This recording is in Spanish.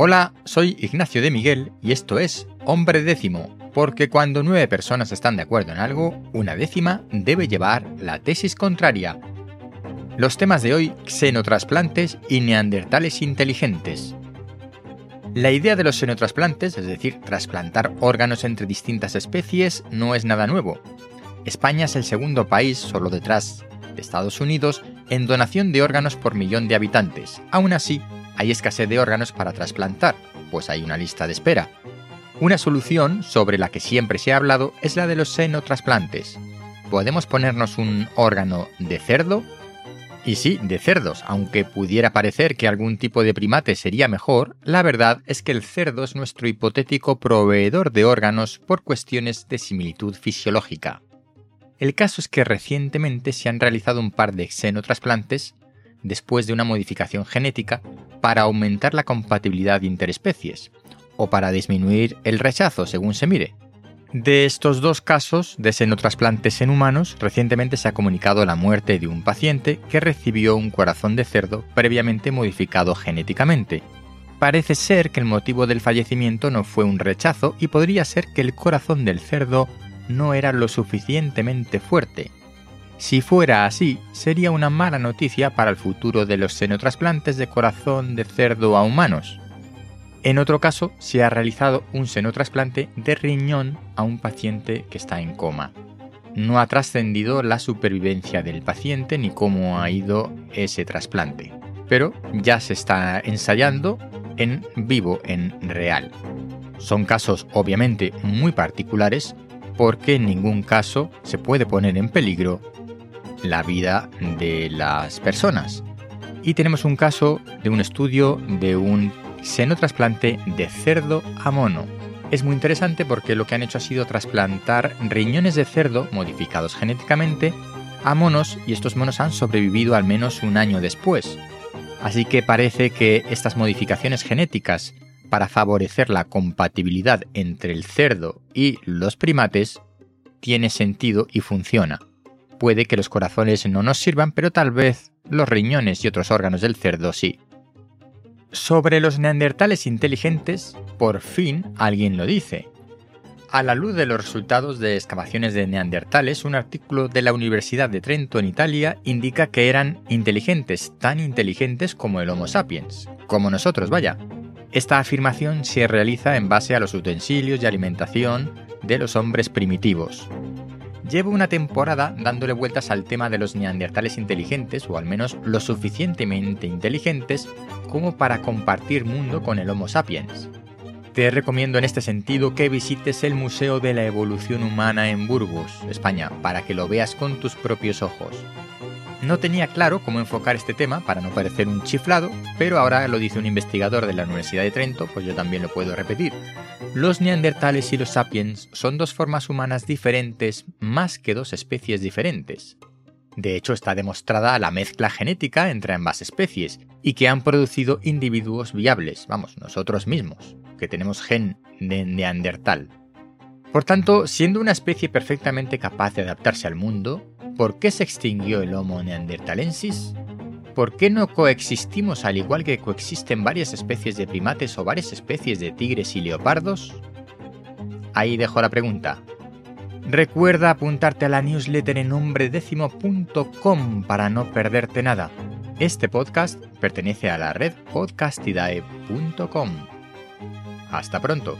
Hola, soy Ignacio de Miguel y esto es Hombre Décimo, porque cuando nueve personas están de acuerdo en algo, una décima debe llevar la tesis contraria. Los temas de hoy, xenotrasplantes y neandertales inteligentes. La idea de los xenotrasplantes, es decir, trasplantar órganos entre distintas especies, no es nada nuevo. España es el segundo país, solo detrás de Estados Unidos, en donación de órganos por millón de habitantes. Aún así, hay escasez de órganos para trasplantar, pues hay una lista de espera. Una solución sobre la que siempre se ha hablado es la de los senotrasplantes. ¿Podemos ponernos un órgano de cerdo? Y sí, de cerdos, aunque pudiera parecer que algún tipo de primate sería mejor, la verdad es que el cerdo es nuestro hipotético proveedor de órganos por cuestiones de similitud fisiológica. El caso es que recientemente se han realizado un par de xenotrasplantes después de una modificación genética para aumentar la compatibilidad interespecies o para disminuir el rechazo según se mire. De estos dos casos de senotrasplantes en humanos, recientemente se ha comunicado la muerte de un paciente que recibió un corazón de cerdo previamente modificado genéticamente. Parece ser que el motivo del fallecimiento no fue un rechazo y podría ser que el corazón del cerdo no era lo suficientemente fuerte, si fuera así, sería una mala noticia para el futuro de los senotrasplantes de corazón de cerdo a humanos. En otro caso, se ha realizado un senotrasplante de riñón a un paciente que está en coma. No ha trascendido la supervivencia del paciente ni cómo ha ido ese trasplante, pero ya se está ensayando en vivo, en real. Son casos obviamente muy particulares porque en ningún caso se puede poner en peligro la vida de las personas. Y tenemos un caso de un estudio de un senotrasplante de cerdo a mono. Es muy interesante porque lo que han hecho ha sido trasplantar riñones de cerdo modificados genéticamente a monos y estos monos han sobrevivido al menos un año después. Así que parece que estas modificaciones genéticas para favorecer la compatibilidad entre el cerdo y los primates tiene sentido y funciona. Puede que los corazones no nos sirvan, pero tal vez los riñones y otros órganos del cerdo sí. Sobre los neandertales inteligentes, por fin alguien lo dice. A la luz de los resultados de excavaciones de neandertales, un artículo de la Universidad de Trento en Italia indica que eran inteligentes, tan inteligentes como el Homo sapiens, como nosotros, vaya. Esta afirmación se realiza en base a los utensilios y alimentación de los hombres primitivos. Llevo una temporada dándole vueltas al tema de los neandertales inteligentes, o al menos lo suficientemente inteligentes como para compartir mundo con el Homo sapiens. Te recomiendo en este sentido que visites el Museo de la Evolución Humana en Burgos, España, para que lo veas con tus propios ojos. No tenía claro cómo enfocar este tema para no parecer un chiflado, pero ahora lo dice un investigador de la Universidad de Trento, pues yo también lo puedo repetir. Los neandertales y los sapiens son dos formas humanas diferentes más que dos especies diferentes. De hecho, está demostrada la mezcla genética entre ambas especies y que han producido individuos viables, vamos, nosotros mismos, que tenemos gen de neandertal. Por tanto, siendo una especie perfectamente capaz de adaptarse al mundo, ¿por qué se extinguió el Homo neanderthalensis? ¿Por qué no coexistimos al igual que coexisten varias especies de primates o varias especies de tigres y leopardos? Ahí dejo la pregunta. Recuerda apuntarte a la newsletter en hombredécimo.com para no perderte nada. Este podcast pertenece a la red podcastidae.com. Hasta pronto.